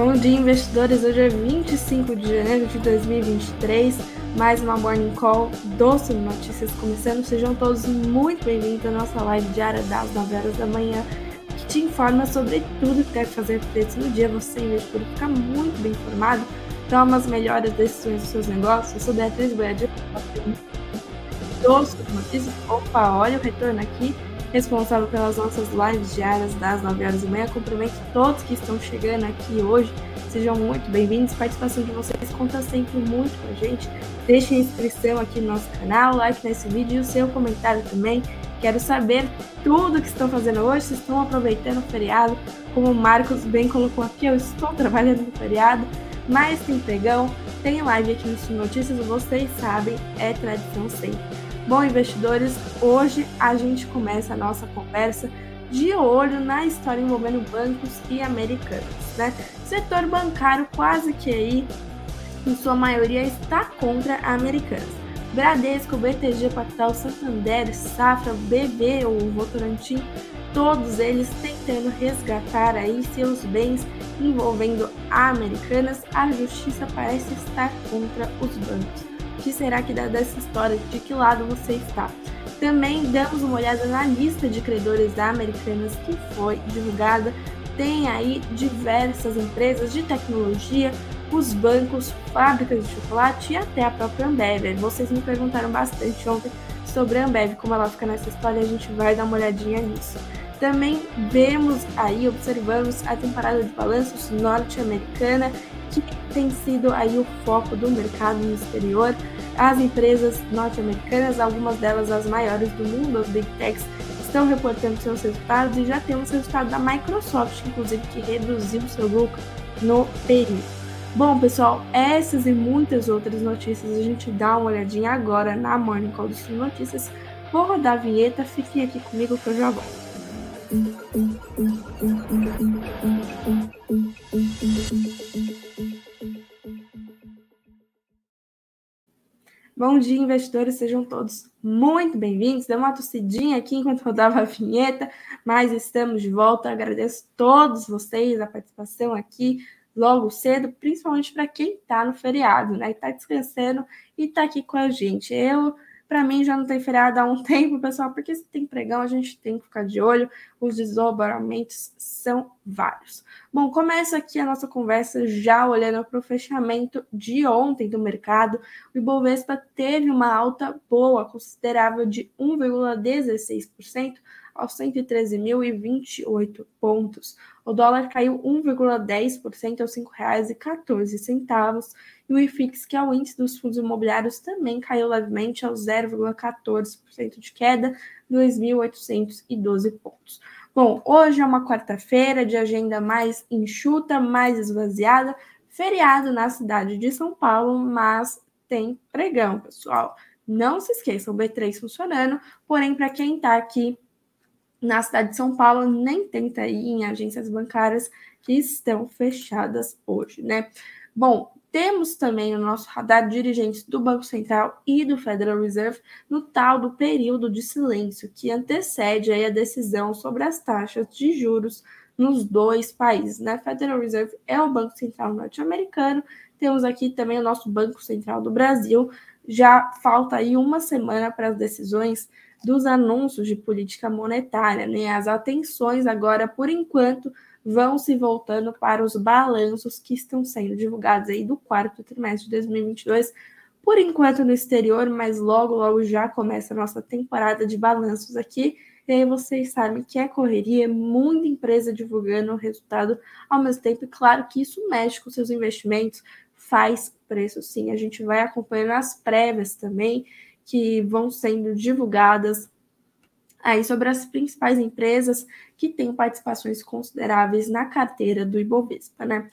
Bom dia, investidores. Hoje é 25 de janeiro de 2023. Mais uma Morning Call do Notícias começando. Sejam todos muito bem-vindos à nossa live diária das 9 horas da manhã, que te informa sobre tudo que deve fazer preço no dia. Você, investidor, ficar muito bem informado, toma as melhores decisões dos seus negócios. Eu sou Beatriz Boiadia, do Notícias. Opa, olha o retorno aqui responsável pelas nossas lives diárias das 9 horas da manhã. Cumprimento todos que estão chegando aqui hoje. Sejam muito bem-vindos. Participação de vocês conta sempre muito com a gente. Deixem a inscrição aqui no nosso canal, like nesse vídeo e o seu comentário também. Quero saber tudo que estão fazendo hoje, se estão aproveitando o feriado. Como o Marcos bem colocou aqui, eu estou trabalhando no feriado, mas tem pregão, tem live aqui no Notícias, vocês sabem, é tradição sempre. Bom, investidores, hoje a gente começa a nossa conversa de olho na história envolvendo bancos e americanos, né? setor bancário quase que aí, em sua maioria, está contra americanos. Bradesco, BTG Pactual, Santander, Safra, BB ou Votorantim, todos eles tentando resgatar aí seus bens envolvendo americanas, a justiça parece estar contra os bancos que será que dá dessa história? De que lado você está? Também damos uma olhada na lista de credores americanas que foi divulgada. Tem aí diversas empresas de tecnologia, os bancos, fábricas de chocolate e até a própria Ambev. Vocês me perguntaram bastante ontem sobre a Ambev, como ela fica nessa história, a gente vai dar uma olhadinha nisso. Também vemos aí, observamos a temporada de balanços norte-americana que tem sido aí o foco do mercado no exterior. As empresas norte-americanas, algumas delas as maiores do mundo, as big techs, estão reportando seus resultados e já temos resultado da Microsoft, inclusive, que reduziu seu lucro no período. Bom, pessoal, essas e muitas outras notícias a gente dá uma olhadinha agora na Morning Call do Notícias. Vou rodar a vinheta, fiquem aqui comigo que eu já volto. Bom dia, investidores, sejam todos muito bem-vindos. Deu uma tossidinha aqui enquanto rodava a vinheta, mas estamos de volta. Agradeço a todos vocês a participação aqui logo cedo, principalmente para quem está no feriado, né? Está descansando e está aqui com a gente. Eu para mim já não tem feriado há um tempo, pessoal, porque se tem pregão, a gente tem que ficar de olho. Os desdobramentos são vários. Bom, começa aqui a nossa conversa já olhando para o fechamento de ontem do mercado. O Ibovespa teve uma alta boa, considerável de 1,16% aos 113.028 pontos. O dólar caiu 1,10% aos R$ 5,14 e o IFIX, que é o índice dos fundos imobiliários, também caiu levemente aos 0,14% de queda, 2.812 pontos. Bom, hoje é uma quarta-feira de agenda mais enxuta, mais esvaziada, feriado na cidade de São Paulo, mas tem pregão, pessoal. Não se esqueçam, o B3 funcionando, porém, para quem está aqui na cidade de São Paulo, nem tenta ir em agências bancárias que estão fechadas hoje, né? Bom, temos também no nosso radar dirigentes do Banco Central e do Federal Reserve no tal do período de silêncio que antecede a decisão sobre as taxas de juros nos dois países, né? Federal Reserve é o Banco Central norte-americano, temos aqui também o nosso Banco Central do Brasil. Já falta aí uma semana para as decisões dos anúncios de política monetária, né? As atenções agora, por enquanto, vão se voltando para os balanços que estão sendo divulgados aí do quarto trimestre de 2022, por enquanto no exterior, mas logo, logo já começa a nossa temporada de balanços aqui. E aí vocês sabem que é correria, muita empresa divulgando o resultado ao mesmo tempo. E claro que isso mexe com seus investimentos, faz preço sim. A gente vai acompanhando as prévias também que vão sendo divulgadas aí sobre as principais empresas que têm participações consideráveis na carteira do Ibovespa, né?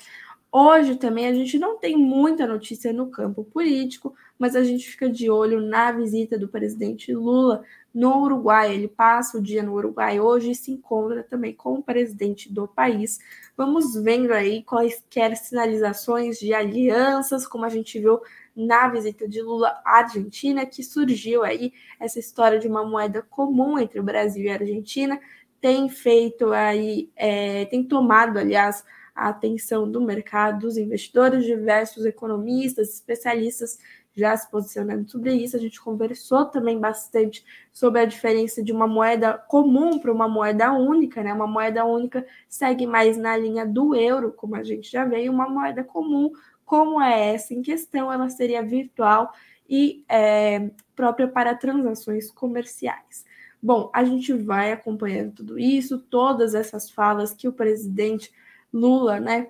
Hoje também a gente não tem muita notícia no campo político, mas a gente fica de olho na visita do presidente Lula no Uruguai. Ele passa o dia no Uruguai hoje e se encontra também com o presidente do país. Vamos vendo aí quaisquer sinalizações de alianças, como a gente viu na visita de Lula à Argentina, que surgiu aí essa história de uma moeda comum entre o Brasil e a Argentina, tem feito aí, é, tem tomado, aliás, a atenção do mercado, dos investidores, diversos economistas, especialistas já se posicionando sobre isso. A gente conversou também bastante sobre a diferença de uma moeda comum para uma moeda única, né? Uma moeda única segue mais na linha do euro, como a gente já veio, uma moeda comum, como é essa em questão, ela seria virtual e é, própria para transações comerciais. Bom, a gente vai acompanhando tudo isso, todas essas falas que o presidente Lula, né,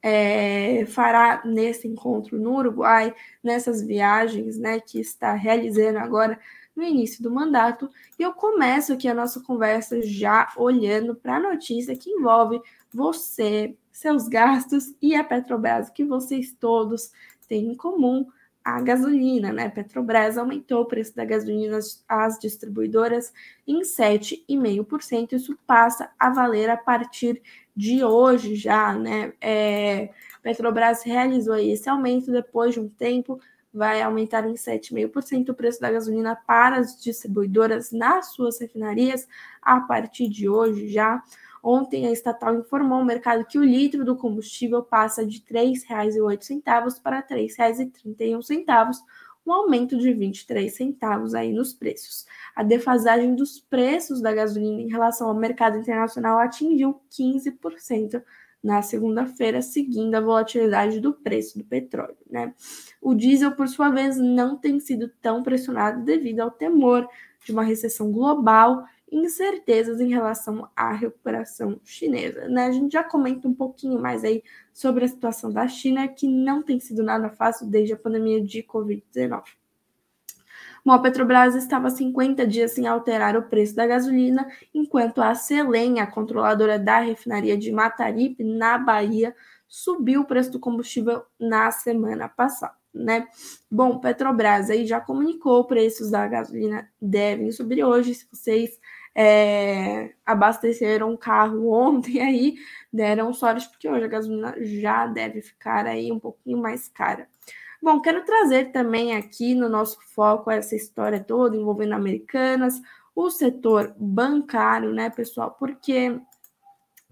é, fará nesse encontro no Uruguai, nessas viagens né, que está realizando agora no início do mandato. E eu começo aqui a nossa conversa já olhando para a notícia que envolve você, seus gastos e a Petrobras, que vocês todos têm em comum a gasolina, né? Petrobras aumentou o preço da gasolina às distribuidoras em 7,5%. Isso passa a valer a partir de hoje já, né? É, Petrobras realizou esse aumento depois de um tempo, vai aumentar em 7,5% o preço da gasolina para as distribuidoras nas suas refinarias a partir de hoje já. Ontem, a estatal informou ao mercado que o litro do combustível passa de R$ 3,08 para R$ 3,31, um aumento de 23 centavos aí nos preços. A defasagem dos preços da gasolina em relação ao mercado internacional atingiu 15% na segunda-feira, seguindo a volatilidade do preço do petróleo. Né? O diesel, por sua vez, não tem sido tão pressionado devido ao temor de uma recessão global incertezas em relação à recuperação chinesa. Né? A gente já comenta um pouquinho mais aí sobre a situação da China, que não tem sido nada fácil desde a pandemia de Covid-19. Bom, a Petrobras estava 50 dias sem alterar o preço da gasolina, enquanto a Selem, a controladora da refinaria de Mataripe, na Bahia, subiu o preço do combustível na semana passada. Né? Bom, Petrobras aí já comunicou preços da gasolina devem subir hoje. Se vocês é, abasteceram um carro ontem aí, deram sorte, porque hoje a gasolina já deve ficar aí um pouquinho mais cara. Bom, quero trazer também aqui no nosso foco essa história toda envolvendo americanas, o setor bancário, né, pessoal? Porque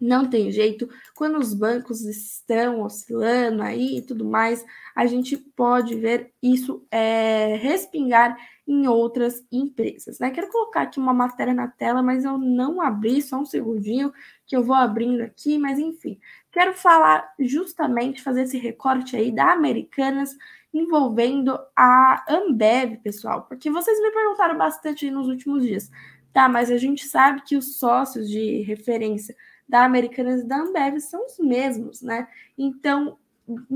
não tem jeito, quando os bancos estão oscilando aí e tudo mais, a gente pode ver isso é, respingar em outras empresas. Né? Quero colocar aqui uma matéria na tela, mas eu não abri, só um segundinho que eu vou abrindo aqui, mas enfim. Quero falar justamente, fazer esse recorte aí da Americanas envolvendo a Ambev, pessoal, porque vocês me perguntaram bastante nos últimos dias. Tá, mas a gente sabe que os sócios de referência da Americanas e da Ambev são os mesmos, né? Então,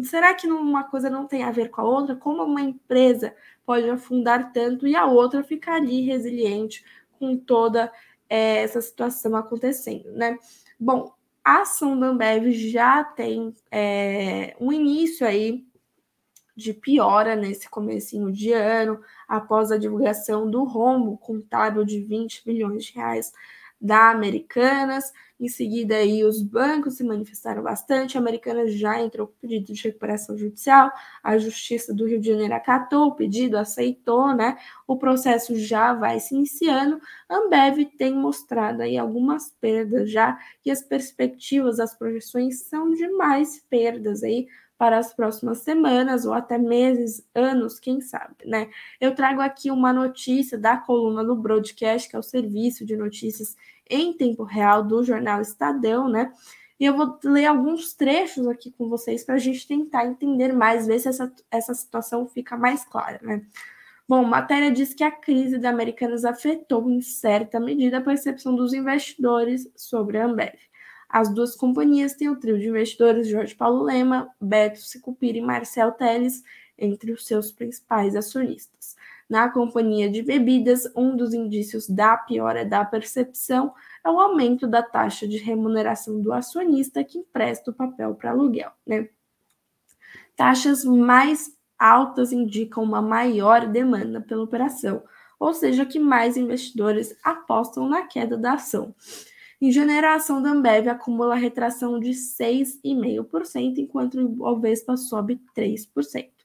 será que uma coisa não tem a ver com a outra? Como uma empresa pode afundar tanto e a outra ficar ali resiliente com toda é, essa situação acontecendo, né? Bom, a ação da Ambev já tem é, um início aí de piora nesse comecinho de ano, após a divulgação do rombo contábil de 20 bilhões de reais da Americanas. Em seguida, aí, os bancos se manifestaram bastante. A Americanas já entrou com pedido de recuperação judicial. A Justiça do Rio de Janeiro acatou o pedido, aceitou, né? O processo já vai se iniciando. A Ambev tem mostrado aí algumas perdas já, e as perspectivas, as projeções são de mais perdas aí para as próximas semanas ou até meses, anos, quem sabe, né? Eu trago aqui uma notícia da coluna do Broadcast, que é o serviço de notícias em tempo real do jornal Estadão, né? E eu vou ler alguns trechos aqui com vocês para a gente tentar entender mais, ver se essa, essa situação fica mais clara, né? Bom, matéria diz que a crise da Americanas afetou em certa medida a percepção dos investidores sobre a Ambev. As duas companhias têm o trio de investidores Jorge Paulo Lema, Beto Sicupira e Marcel Teles entre os seus principais acionistas. Na companhia de bebidas, um dos indícios da piora da percepção é o aumento da taxa de remuneração do acionista que empresta o papel para aluguel. Né? Taxas mais altas indicam uma maior demanda pela operação, ou seja, que mais investidores apostam na queda da ação. Em janeiro, a ação da Ambev acumula retração de 6,5%, enquanto o Ibovespa sobe 3%.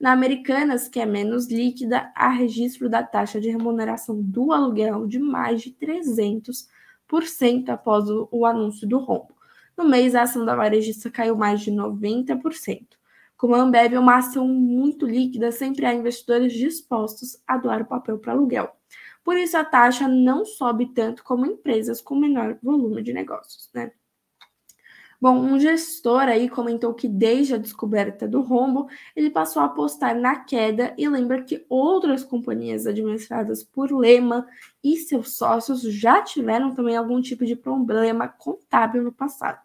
Na Americanas, que é menos líquida, há registro da taxa de remuneração do aluguel de mais de 300% após o, o anúncio do rombo. No mês, a ação da varejista caiu mais de 90%. Como a Ambev é uma ação muito líquida, sempre há investidores dispostos a doar o papel para aluguel. Por isso, a taxa não sobe tanto como empresas com menor volume de negócios. Né? Bom, um gestor aí comentou que desde a descoberta do rombo, ele passou a apostar na queda e lembra que outras companhias administradas por Lema e seus sócios já tiveram também algum tipo de problema contábil no passado.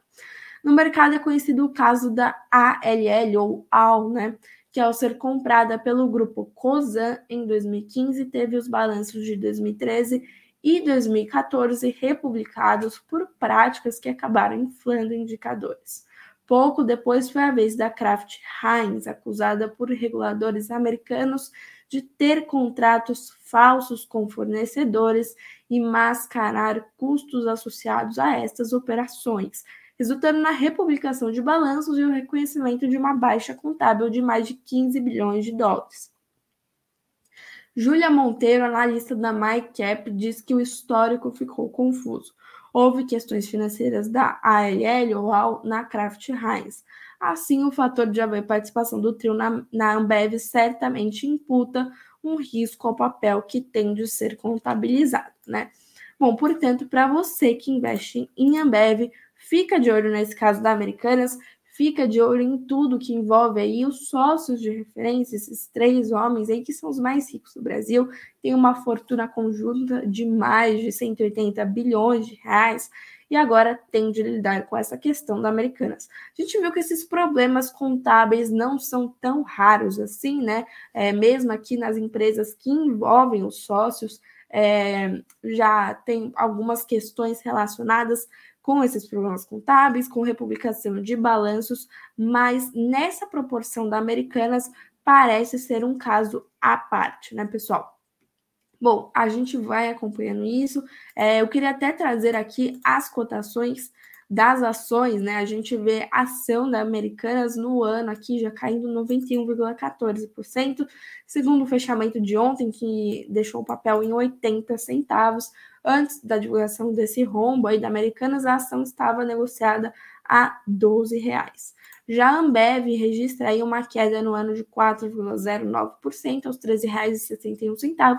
No mercado é conhecido o caso da ALL ou AL, né? Que ao ser comprada pelo grupo Cosan em 2015, teve os balanços de 2013 e 2014 republicados por práticas que acabaram inflando indicadores. Pouco depois foi a vez da Kraft Heinz, acusada por reguladores americanos de ter contratos falsos com fornecedores e mascarar custos associados a estas operações, resultando na republicação de balanços e o reconhecimento de uma baixa contábil de mais de 15 bilhões de dólares. Júlia Monteiro, analista da MyCap, diz que o histórico ficou confuso. Houve questões financeiras da ALL ou AL na Kraft Heinz. Assim, o fator de haver participação do trio na, na Ambev certamente imputa um risco ao papel que tem de ser contabilizado, né? Bom, portanto, para você que investe em Ambev, fica de olho nesse caso da Americanas, fica de olho em tudo que envolve aí os sócios de referência, esses três homens aí que são os mais ricos do Brasil, tem uma fortuna conjunta de mais de 180 bilhões de reais e agora tem de lidar com essa questão da Americanas. A gente viu que esses problemas contábeis não são tão raros assim, né? É, mesmo aqui nas empresas que envolvem os sócios, é, já tem algumas questões relacionadas com esses problemas contábeis, com republicação de balanços, mas nessa proporção da Americanas parece ser um caso à parte, né, pessoal? Bom, a gente vai acompanhando isso. É, eu queria até trazer aqui as cotações das ações, né? A gente vê a ação da Americanas no ano aqui já caindo 91,14%, segundo o fechamento de ontem, que deixou o papel em 80 centavos. Antes da divulgação desse rombo aí da Americanas, a ação estava negociada a 12 reais. Já a Ambev registra aí uma queda no ano de 4,09% aos R$ 13,61.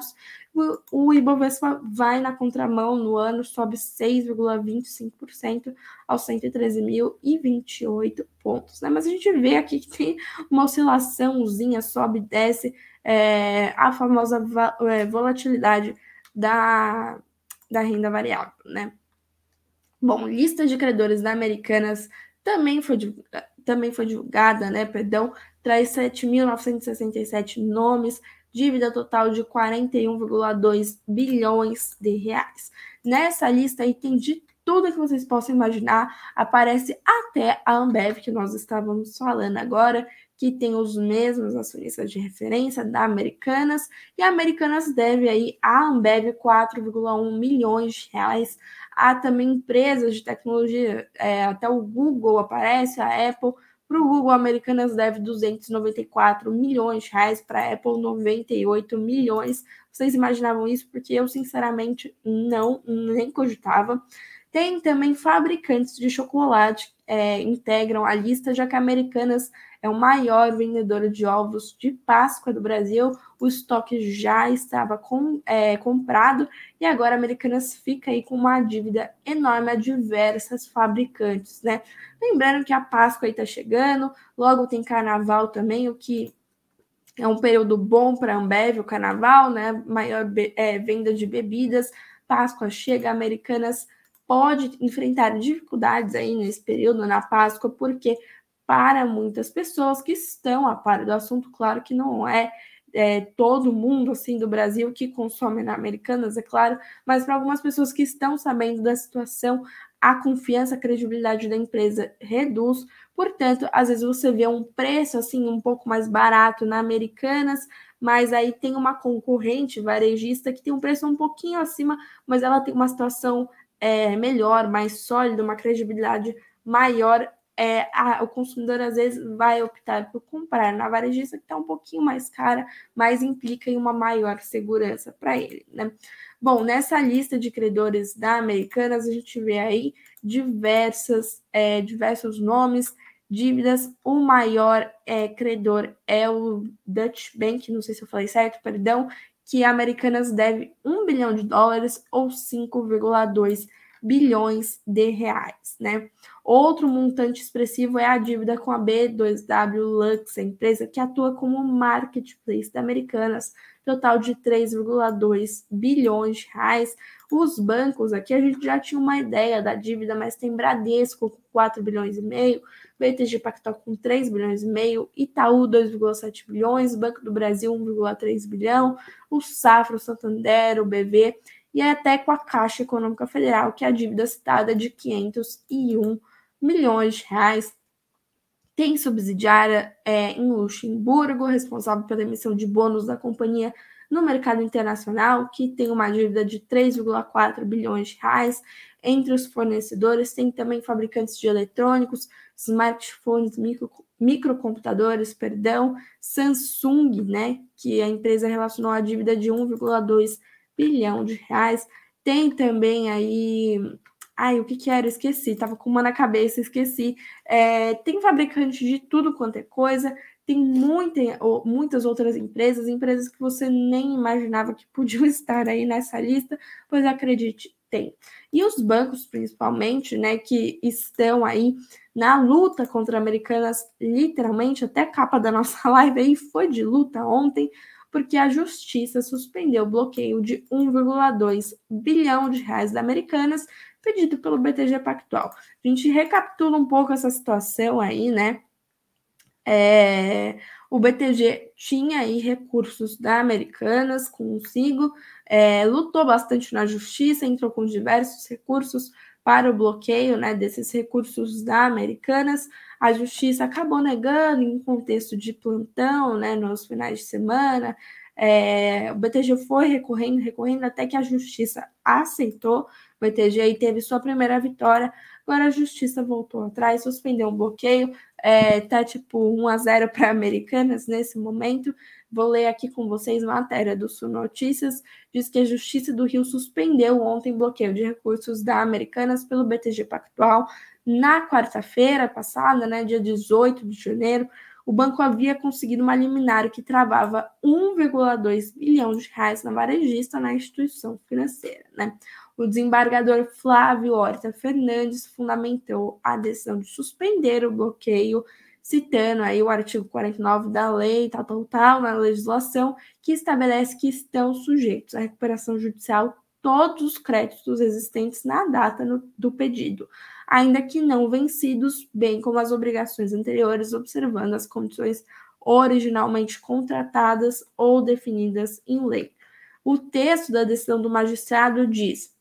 O Ibovespa vai na contramão no ano, sobe 6,25% aos 113.028 pontos. Né? Mas a gente vê aqui que tem uma oscilaçãozinha, sobe e desce, é, a famosa é, volatilidade da, da renda variável. Né? Bom, lista de credores da Americanas também foi também foi divulgada, né, perdão, traz 7.967 nomes, dívida total de 41,2 bilhões de reais. Nessa lista aí tem de tudo que vocês possam imaginar, aparece até a Ambev, que nós estávamos falando agora, que tem os mesmos acionistas de referência da Americanas, e a Americanas deve aí a Ambev 4,1 milhões de reais. Há também empresas de tecnologia, é, até o Google aparece, a Apple. Para o Google, Americanas deve 294 milhões de reais, para a Apple 98 milhões. Vocês imaginavam isso? Porque eu, sinceramente, não, nem cogitava. Tem também fabricantes de chocolate é, integram a lista, já que a Americanas é o maior vendedor de ovos de Páscoa do Brasil. O estoque já estava com, é, comprado e agora a Americanas fica aí com uma dívida enorme a diversas fabricantes, né? Lembrando que a Páscoa está chegando, logo tem Carnaval também, o que é um período bom para a Ambev, o Carnaval, né? Maior é, venda de bebidas. Páscoa chega, Americanas pode enfrentar dificuldades aí nesse período na Páscoa, porque para muitas pessoas que estão a par do assunto, claro que não é, é todo mundo assim do Brasil que consome na Americanas, é claro, mas para algumas pessoas que estão sabendo da situação, a confiança, a credibilidade da empresa reduz. Portanto, às vezes você vê um preço assim um pouco mais barato na Americanas, mas aí tem uma concorrente varejista que tem um preço um pouquinho acima, mas ela tem uma situação é, melhor, mais sólida, uma credibilidade maior é, o consumidor às vezes vai optar por comprar na varejista que está um pouquinho mais cara, mas implica em uma maior segurança para ele, né? Bom, nessa lista de credores da Americanas, a gente vê aí diversas, é, diversos nomes, dívidas. O maior é, credor é o Dutch Bank, não sei se eu falei certo, perdão, que a Americanas deve 1 bilhão de dólares ou 5,2 bilhões de reais, né? Outro montante expressivo é a dívida com a B2W Lux, a empresa que atua como marketplace da Americanas, total de 3,2 bilhões de reais. Os bancos, aqui a gente já tinha uma ideia da dívida, mas tem Bradesco com 4 bilhões e meio, BTG Pactual com 3 bilhões e meio, Itaú 2,7 bilhões, Banco do Brasil 1,3 bilhão, o Safra, o Santander, o BV e até com a Caixa Econômica Federal, que é a dívida citada de 501 milhões de reais. Tem subsidiária é, em Luxemburgo, responsável pela emissão de bônus da companhia no mercado internacional, que tem uma dívida de 3,4 bilhões de reais. Entre os fornecedores, tem também fabricantes de eletrônicos, smartphones, micro, microcomputadores, perdão, Samsung, né, que a empresa relacionou a dívida de 1,2 bilhão de reais. Tem também aí. Ai, o que que era? Esqueci, tava com uma na cabeça, esqueci. É, tem fabricante de tudo quanto é coisa, tem muita, muitas outras empresas, empresas que você nem imaginava que podiam estar aí nessa lista, pois acredite, tem. E os bancos, principalmente, né, que estão aí na luta contra americanas, literalmente, até a capa da nossa live aí foi de luta ontem, porque a justiça suspendeu o bloqueio de 1,2 bilhão de reais da Americanas pedido pelo BTG Pactual. A gente recapitula um pouco essa situação aí, né? É, o BTG tinha aí recursos da Americanas consigo, é, lutou bastante na justiça, entrou com diversos recursos para o bloqueio né, desses recursos da Americanas. A justiça acabou negando em contexto de plantão, né, nos finais de semana. É, o BTG foi recorrendo, recorrendo, até que a justiça aceitou. O BTG aí teve sua primeira vitória. Agora a justiça voltou atrás, suspendeu o bloqueio. É, tá tipo 1 a 0 para Americanas nesse momento. Vou ler aqui com vocês matéria do Sul Notícias. Diz que a Justiça do Rio suspendeu ontem bloqueio de recursos da Americanas pelo BTG Pactual. Na quarta-feira passada, né, dia 18 de janeiro, o banco havia conseguido uma liminar que travava 1,2 bilhão de reais na varejista na instituição financeira. Né? O desembargador Flávio Horta Fernandes fundamentou a decisão de suspender o bloqueio citando aí o artigo 49 da lei, tal, tal, tal, na legislação, que estabelece que estão sujeitos à recuperação judicial todos os créditos existentes na data no, do pedido, ainda que não vencidos, bem como as obrigações anteriores, observando as condições originalmente contratadas ou definidas em lei. O texto da decisão do magistrado diz: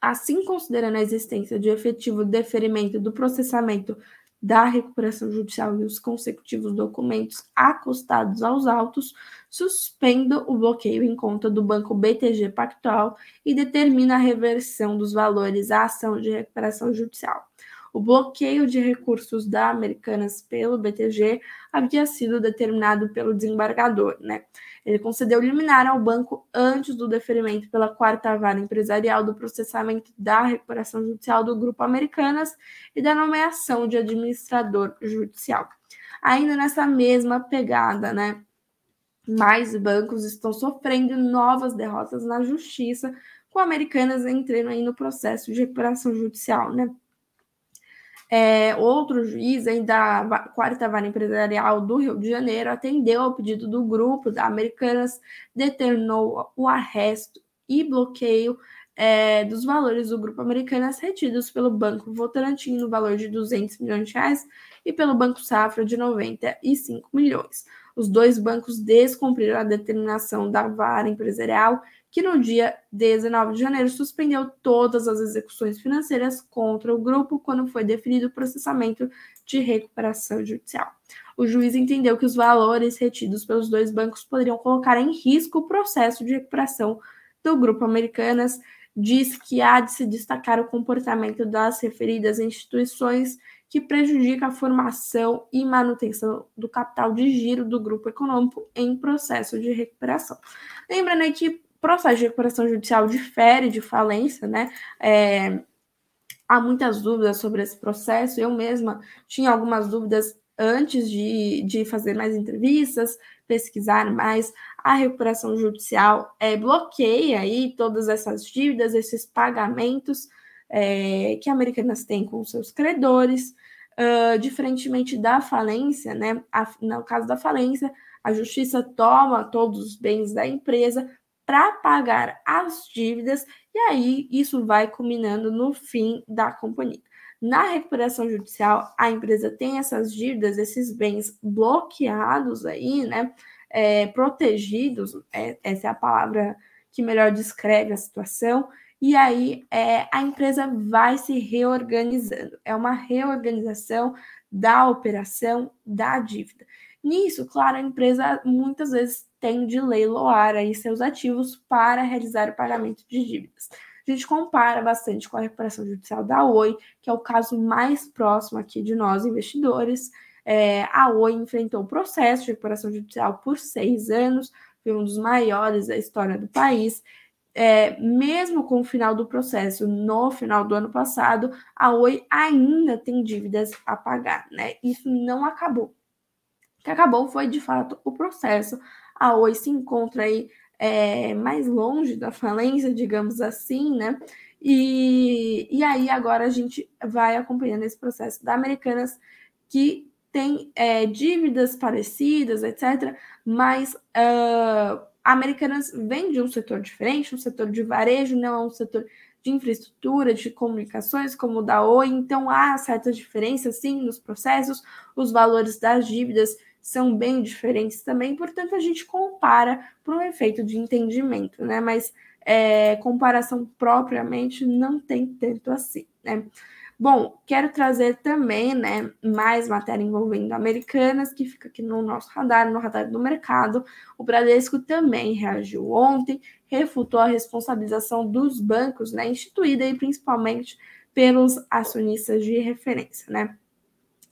assim considerando a existência de efetivo deferimento do processamento da recuperação judicial e os consecutivos documentos acostados aos autos, suspenda o bloqueio em conta do Banco BTG Pactual e determina a reversão dos valores à ação de recuperação judicial. O bloqueio de recursos da Americanas pelo BTG havia sido determinado pelo desembargador, né? Ele concedeu liminar ao banco antes do deferimento pela quarta vara empresarial do processamento da recuperação judicial do Grupo Americanas e da nomeação de administrador judicial. Ainda nessa mesma pegada, né? Mais bancos estão sofrendo novas derrotas na justiça, com Americanas entrando aí no processo de recuperação judicial, né? É, outro juiz aí da quarta vara empresarial do Rio de Janeiro atendeu ao pedido do grupo da Americanas, determinou o arresto e bloqueio é, dos valores do grupo Americanas retidos pelo Banco Votorantim no valor de 200 milhões de reais e pelo Banco Safra de 95 milhões. Os dois bancos descumpriram a determinação da vara empresarial que no dia 19 de janeiro suspendeu todas as execuções financeiras contra o grupo quando foi definido o processamento de recuperação judicial. O juiz entendeu que os valores retidos pelos dois bancos poderiam colocar em risco o processo de recuperação do grupo Americanas. Diz que há de se destacar o comportamento das referidas instituições que prejudica a formação e manutenção do capital de giro do grupo econômico em processo de recuperação. Lembrando aí que processo de recuperação judicial difere de falência, né? É, há muitas dúvidas sobre esse processo. Eu mesma tinha algumas dúvidas antes de, de fazer mais entrevistas, pesquisar mais. A recuperação judicial é, bloqueia aí todas essas dívidas, esses pagamentos é, que Americanas têm com seus credores. Uh, diferentemente da falência, né? A, no caso da falência, a justiça toma todos os bens da empresa para pagar as dívidas e aí isso vai culminando no fim da companhia. Na recuperação judicial, a empresa tem essas dívidas, esses bens bloqueados aí, né? É, protegidos, é, essa é a palavra que melhor descreve a situação, e aí é, a empresa vai se reorganizando. É uma reorganização da operação da dívida. Nisso, claro, a empresa muitas vezes tem de leiloar aí seus ativos para realizar o pagamento de dívidas. A gente compara bastante com a recuperação judicial da Oi, que é o caso mais próximo aqui de nós investidores. É, a Oi enfrentou o processo de recuperação judicial por seis anos, foi um dos maiores da história do país. É, mesmo com o final do processo no final do ano passado, a Oi ainda tem dívidas a pagar, né? Isso não acabou que acabou foi de fato o processo. A Oi se encontra aí é, mais longe da falência, digamos assim, né? E, e aí agora a gente vai acompanhando esse processo da Americanas que tem é, dívidas parecidas, etc. Mas uh, a Americanas vem de um setor diferente, um setor de varejo, não é um setor de infraestrutura, de comunicações, como o da Oi, então há certas diferenças, sim, nos processos, os valores das dívidas são bem diferentes também, portanto, a gente compara por um efeito de entendimento, né? Mas é, comparação propriamente não tem tanto assim, né? Bom, quero trazer também, né, mais matéria envolvendo americanas, que fica aqui no nosso radar, no radar do mercado. O Bradesco também reagiu ontem, refutou a responsabilização dos bancos, né, instituída aí principalmente pelos acionistas de referência, né?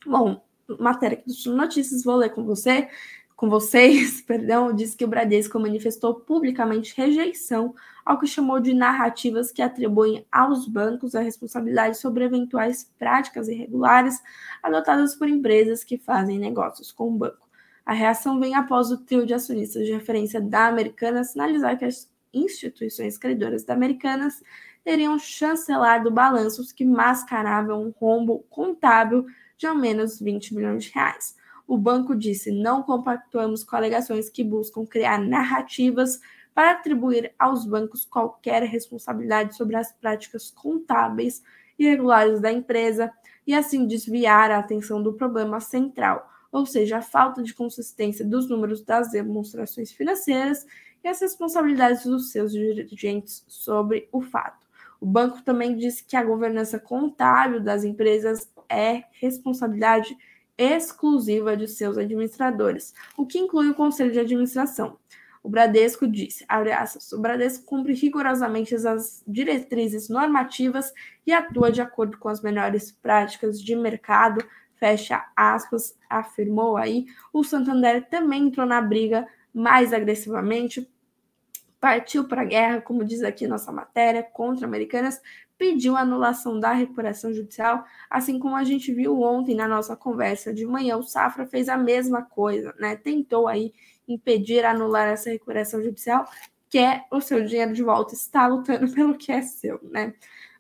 Bom, matéria aqui do Notícias, vou ler com você, com vocês, perdão, diz que o Bradesco manifestou publicamente rejeição ao que chamou de narrativas que atribuem aos bancos a responsabilidade sobre eventuais práticas irregulares adotadas por empresas que fazem negócios com o banco. A reação vem após o trio de acionistas de referência da Americana sinalizar que as instituições credoras da Americanas teriam chancelado balanços que mascaravam um rombo contábil de ao menos 20 milhões de reais. O banco disse: não compactuamos com alegações que buscam criar narrativas para atribuir aos bancos qualquer responsabilidade sobre as práticas contábeis irregulares da empresa e assim desviar a atenção do problema central, ou seja, a falta de consistência dos números das demonstrações financeiras e as responsabilidades dos seus dirigentes sobre o fato. O banco também disse que a governança contábil das empresas é responsabilidade exclusiva de seus administradores, o que inclui o conselho de administração. O Bradesco disse, aspas, o Bradesco cumpre rigorosamente as diretrizes normativas e atua de acordo com as melhores práticas de mercado, fecha aspas, afirmou aí. O Santander também entrou na briga mais agressivamente, partiu para a guerra, como diz aqui nossa matéria, contra Americanas, pediu anulação da recuperação judicial, assim como a gente viu ontem na nossa conversa de manhã, o Safra fez a mesma coisa, né? Tentou aí impedir, anular essa recuperação judicial, quer o seu dinheiro de volta, está lutando pelo que é seu, né?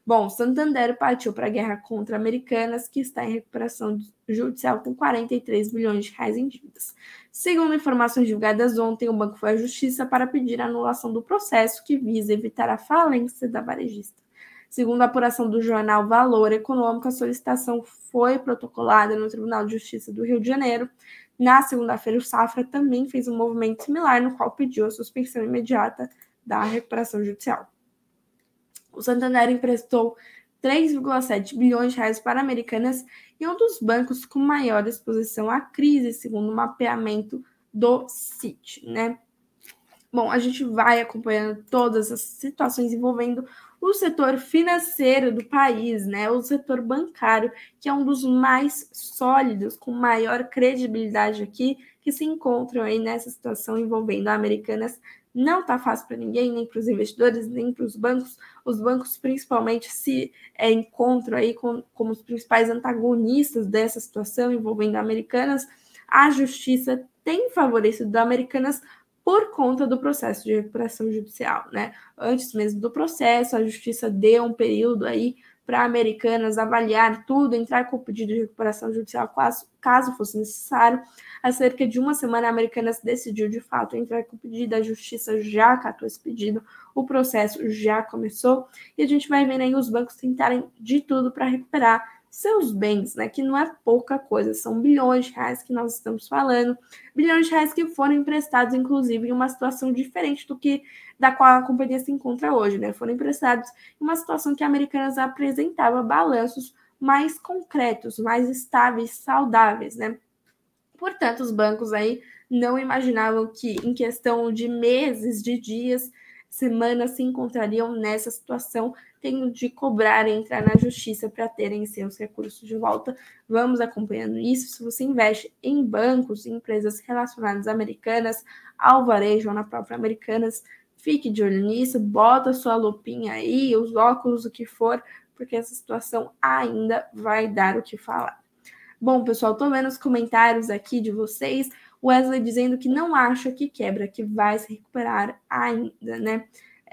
Bom, Santander partiu para a guerra contra Americanas, que está em recuperação judicial com 43 bilhões de reais em dívidas. Segundo informações divulgadas ontem, o banco foi à justiça para pedir a anulação do processo que visa evitar a falência da varejista. Segundo a apuração do jornal Valor Econômico, a solicitação foi protocolada no Tribunal de Justiça do Rio de Janeiro. Na segunda-feira, o Safra também fez um movimento similar, no qual pediu a suspensão imediata da recuperação judicial. O Santander emprestou 3,7 bilhões de reais para Americanas e um dos bancos com maior exposição à crise, segundo o mapeamento do CIT, né? Bom, a gente vai acompanhando todas as situações envolvendo o setor financeiro do país, né? O setor bancário, que é um dos mais sólidos, com maior credibilidade aqui, que se encontram aí nessa situação envolvendo Americanas. Não está fácil para ninguém, nem para os investidores, nem para os bancos. Os bancos, principalmente, se é, encontram aí com, como os principais antagonistas dessa situação envolvendo Americanas. A justiça tem favorecido Americanas por conta do processo de recuperação judicial, né? Antes mesmo do processo, a justiça deu um período aí para Americanas avaliar tudo, entrar com o pedido de recuperação judicial caso, caso fosse necessário. Há cerca de uma semana, a Americanas decidiu de fato entrar com o pedido, a justiça já acatou esse pedido, o processo já começou e a gente vai vendo aí os bancos tentarem de tudo para recuperar seus bens, né? Que não é pouca coisa, são bilhões de reais que nós estamos falando, bilhões de reais que foram emprestados, inclusive, em uma situação diferente do que da qual a companhia se encontra hoje, né? Foram emprestados em uma situação que a Americanas apresentava balanços mais concretos, mais estáveis, saudáveis, né? Portanto, os bancos aí não imaginavam que em questão de meses, de dias, semanas se encontrariam nessa situação, tendo de cobrar e entrar na justiça para terem seus recursos de volta. Vamos acompanhando isso. Se você investe em bancos, em empresas relacionadas americanas, ao varejo ou na própria Americanas, fique de olho nisso, bota sua lupinha aí, os óculos, o que for, porque essa situação ainda vai dar o que falar. Bom, pessoal, tô vendo os comentários aqui de vocês. Wesley dizendo que não acha que quebra, que vai se recuperar ainda, né?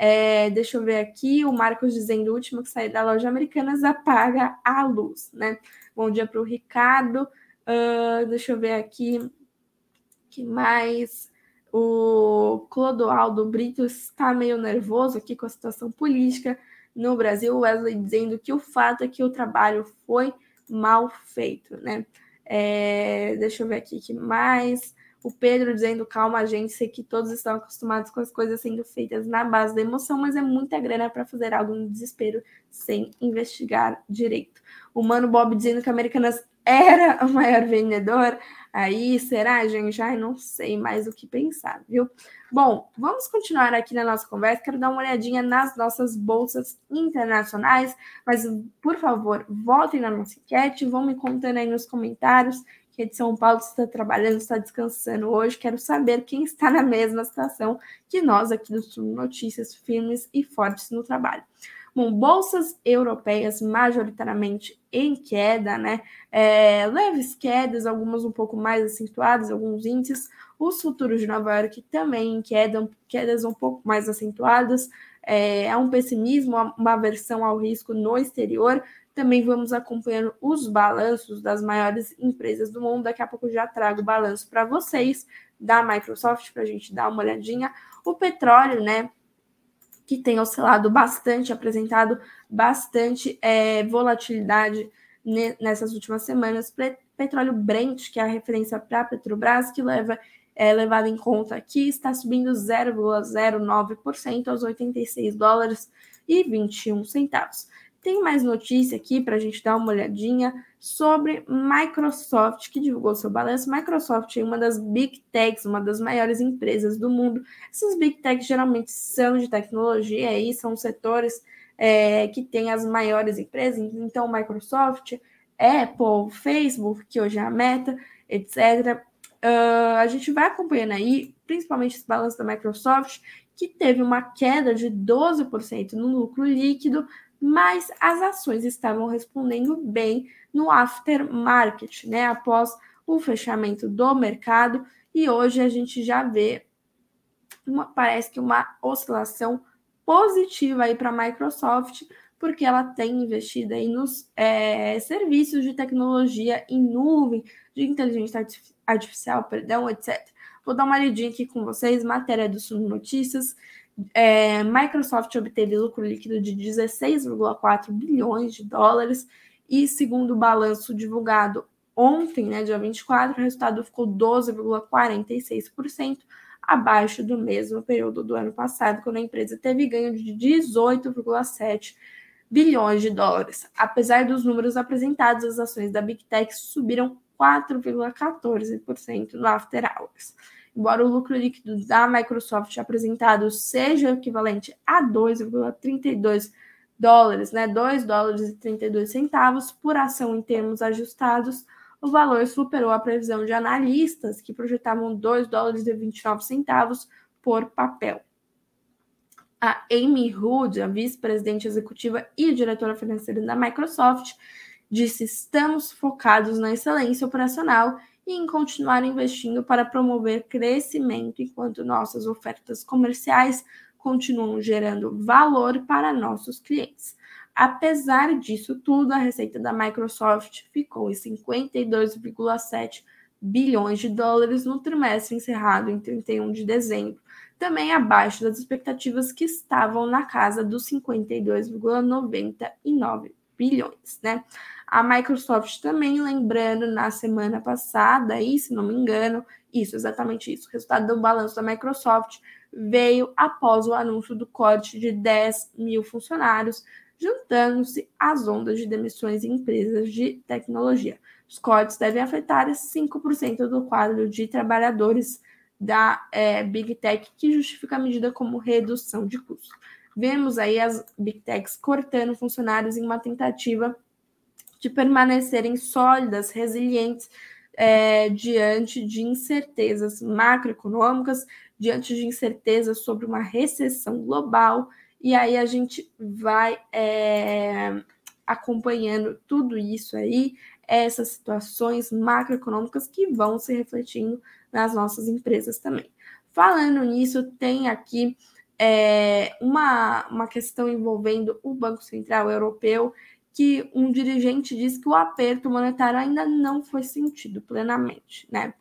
É, deixa eu ver aqui, o Marcos dizendo, o último que sair da loja Americanas apaga a luz, né? Bom dia para o Ricardo. Uh, deixa eu ver aqui, que mais? O Clodoaldo Brito está meio nervoso aqui com a situação política no Brasil. Wesley dizendo que o fato é que o trabalho foi mal feito, né? É, deixa eu ver aqui que mais. O Pedro dizendo, calma, gente, sei que todos estão acostumados com as coisas sendo feitas na base da emoção, mas é muita grana para fazer algo no desespero sem investigar direito. O Mano Bob dizendo que a Americanas era o maior vendedor. Aí, será, gente? Ai, não sei mais o que pensar, viu? Bom, vamos continuar aqui na nossa conversa. Quero dar uma olhadinha nas nossas bolsas internacionais, mas, por favor, voltem na nossa enquete, vão me contando aí nos comentários que é de São Paulo está trabalhando, está descansando hoje. Quero saber quem está na mesma situação que nós aqui do Sul Notícias, firmes e fortes no trabalho. Bom, bolsas europeias majoritariamente em queda, né? É, leves quedas, algumas um pouco mais acentuadas, alguns índices. Os futuros de Nova York também em queda, quedas um pouco mais acentuadas. É, um pessimismo, uma aversão ao risco no exterior, também vamos acompanhando os balanços das maiores empresas do mundo. Daqui a pouco já trago o balanço para vocês da Microsoft para a gente dar uma olhadinha. O petróleo, né? Que tem oscilado bastante, apresentado bastante é, volatilidade nessas últimas semanas. Petróleo Brent, que é a referência para a Petrobras, que leva é, levado em conta aqui, está subindo 0,09% aos 86 dólares e 21 centavos. Tem mais notícia aqui para a gente dar uma olhadinha sobre Microsoft, que divulgou seu balanço. Microsoft é uma das big techs, uma das maiores empresas do mundo. Essas big techs geralmente são de tecnologia e são setores é, que têm as maiores empresas. Então, Microsoft, Apple, Facebook, que hoje é a Meta, etc. Uh, ah, a gente vai acompanhando aí, principalmente esse balanço da Microsoft, que teve uma queda de 12% no lucro líquido, mas as ações estavam respondendo bem no aftermarket, né? Após o fechamento do mercado, e hoje a gente já vê uma, parece que uma oscilação positiva aí para a Microsoft, porque ela tem investido aí nos é, serviços de tecnologia em nuvem, de inteligência artificial, perdão, etc. Vou dar uma olhadinha aqui com vocês, matéria do Sul Notícias. É, Microsoft obteve lucro líquido de 16,4 bilhões de dólares e, segundo o balanço divulgado ontem, né, dia 24, o resultado ficou 12,46%, abaixo do mesmo período do ano passado, quando a empresa teve ganho de 18,7 bilhões de dólares. Apesar dos números apresentados, as ações da Big Tech subiram 4,14% no After Hours. Embora o lucro líquido da Microsoft apresentado seja equivalente a 2,32 dólares, né, 2 dólares e 32 centavos por ação em termos ajustados, o valor superou a previsão de analistas que projetavam 2 dólares e 29 centavos por papel. A Amy Hood, a vice-presidente executiva e diretora financeira da Microsoft, disse: "Estamos focados na excelência operacional e em continuar investindo para promover crescimento enquanto nossas ofertas comerciais continuam gerando valor para nossos clientes. Apesar disso tudo, a receita da Microsoft ficou em 52,7 bilhões de dólares no trimestre encerrado em 31 de dezembro, também abaixo das expectativas que estavam na casa dos 52,99 bilhões, né? A Microsoft também lembrando na semana passada, aí, se não me engano, isso, exatamente isso. O resultado do balanço da Microsoft veio após o anúncio do corte de 10 mil funcionários, juntando-se às ondas de demissões em empresas de tecnologia. Os cortes devem afetar 5% do quadro de trabalhadores da é, Big Tech, que justifica a medida como redução de custo. Vemos aí as Big Techs cortando funcionários em uma tentativa de permanecerem sólidas, resilientes é, diante de incertezas macroeconômicas, diante de incertezas sobre uma recessão global, e aí a gente vai é, acompanhando tudo isso aí, essas situações macroeconômicas que vão se refletindo nas nossas empresas também. Falando nisso, tem aqui é, uma, uma questão envolvendo o Banco Central Europeu, que um dirigente disse que o aperto monetário ainda não foi sentido plenamente, né?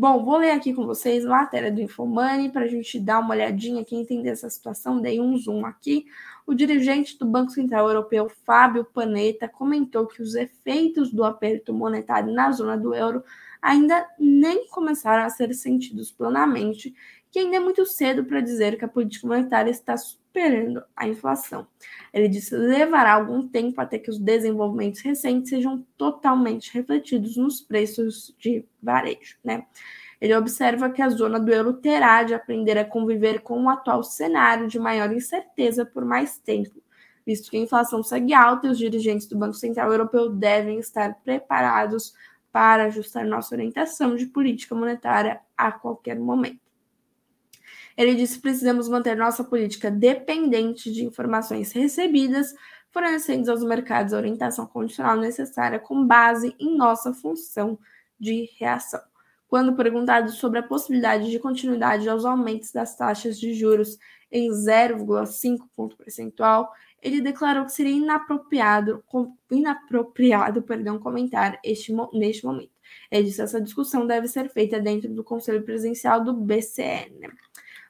Bom, vou ler aqui com vocês a matéria do Infomoney para a gente dar uma olhadinha aqui, entender essa situação. Dei um zoom aqui. O dirigente do Banco Central Europeu, Fábio Panetta, comentou que os efeitos do aperto monetário na zona do euro ainda nem começaram a ser sentidos plenamente, que ainda é muito cedo para dizer que a política monetária está superando a inflação. Ele disse levará algum tempo até que os desenvolvimentos recentes sejam totalmente refletidos nos preços de varejo, né? Ele observa que a zona do euro terá de aprender a conviver com o atual cenário de maior incerteza por mais tempo, visto que a inflação segue alta e os dirigentes do Banco Central Europeu devem estar preparados para ajustar nossa orientação de política monetária a qualquer momento. Ele disse precisamos manter nossa política dependente de informações recebidas, fornecendo aos mercados a orientação condicional necessária com base em nossa função de reação. Quando perguntado sobre a possibilidade de continuidade aos aumentos das taxas de juros em 0,5 ponto percentual, ele declarou que seria inapropriado, inapropriado perdão, comentar este, neste momento. Ele disse que essa discussão deve ser feita dentro do Conselho Presidencial do BCE.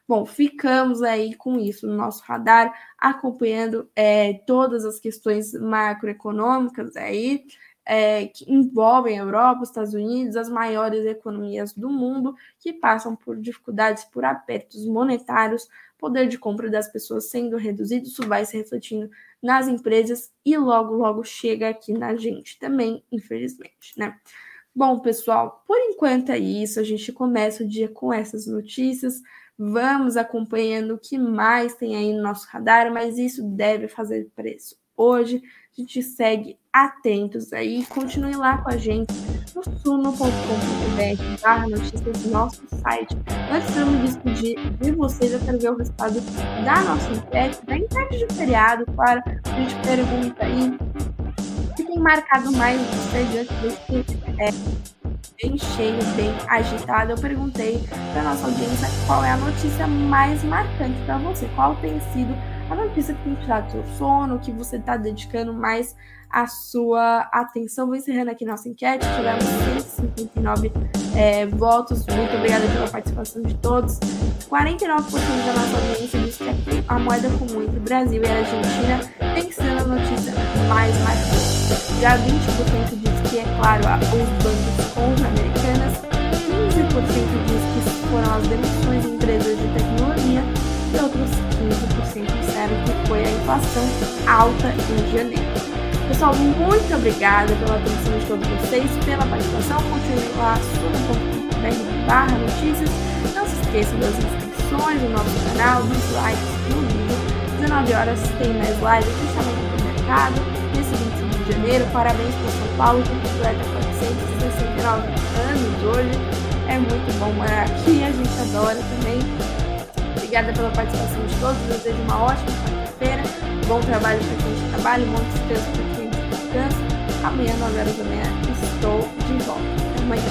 Bom, ficamos aí com isso no nosso radar, acompanhando é, todas as questões macroeconômicas aí, é, que envolvem a Europa, os Estados Unidos, as maiores economias do mundo, que passam por dificuldades, por apertos monetários, poder de compra das pessoas sendo reduzido, isso vai se refletindo nas empresas e logo, logo chega aqui na gente também, infelizmente, né? Bom, pessoal, por enquanto é isso. A gente começa o dia com essas notícias. Vamos acompanhando o que mais tem aí no nosso radar, mas isso deve fazer preço. Hoje a gente segue atentos aí, continue lá com a gente no suno.com.br barra notícias do nosso site. Antes de eu me despedir de vocês, eu quero ver o resultado da nossa enquete, da enquete de feriado, claro, a gente pergunta aí marcado mais você diante desse é, bem cheio, bem agitado, eu perguntei para nossa audiência qual é a notícia mais marcante para você, qual tem sido a notícia que tem tirado seu sono, que você está dedicando mais a sua atenção. Vou encerrando aqui nossa enquete, tivemos 159 é, votos. Muito obrigada pela participação de todos. 49% da nossa audiência diz que a moeda comum entre Brasil e Argentina tem sido a notícia mais marcante. Já 20% diz que, é claro, os bancos com as americanas. 15% diz que foram as demissões de empresas de tecnologia. E outros 15% disseram que foi a inflação alta em janeiro. Pessoal, muito obrigada pela atenção de todos vocês, pela participação. Continue lá, suno.br barra notícias. Não se esqueçam das inscrições no nosso canal, dos likes no vídeo. 19 horas tem mais live, fechamento do mercado. Nesse 25 de de Janeiro. Parabéns para São Paulo, que completa 469 anos hoje. É muito bom morar aqui, a gente adora também. Obrigada pela participação de todos, desejo uma ótima quarta-feira, bom trabalho para quem trabalha, bom descanso para quem descansa. Amanhã, 9 horas da manhã, estou de volta. Até amanhã.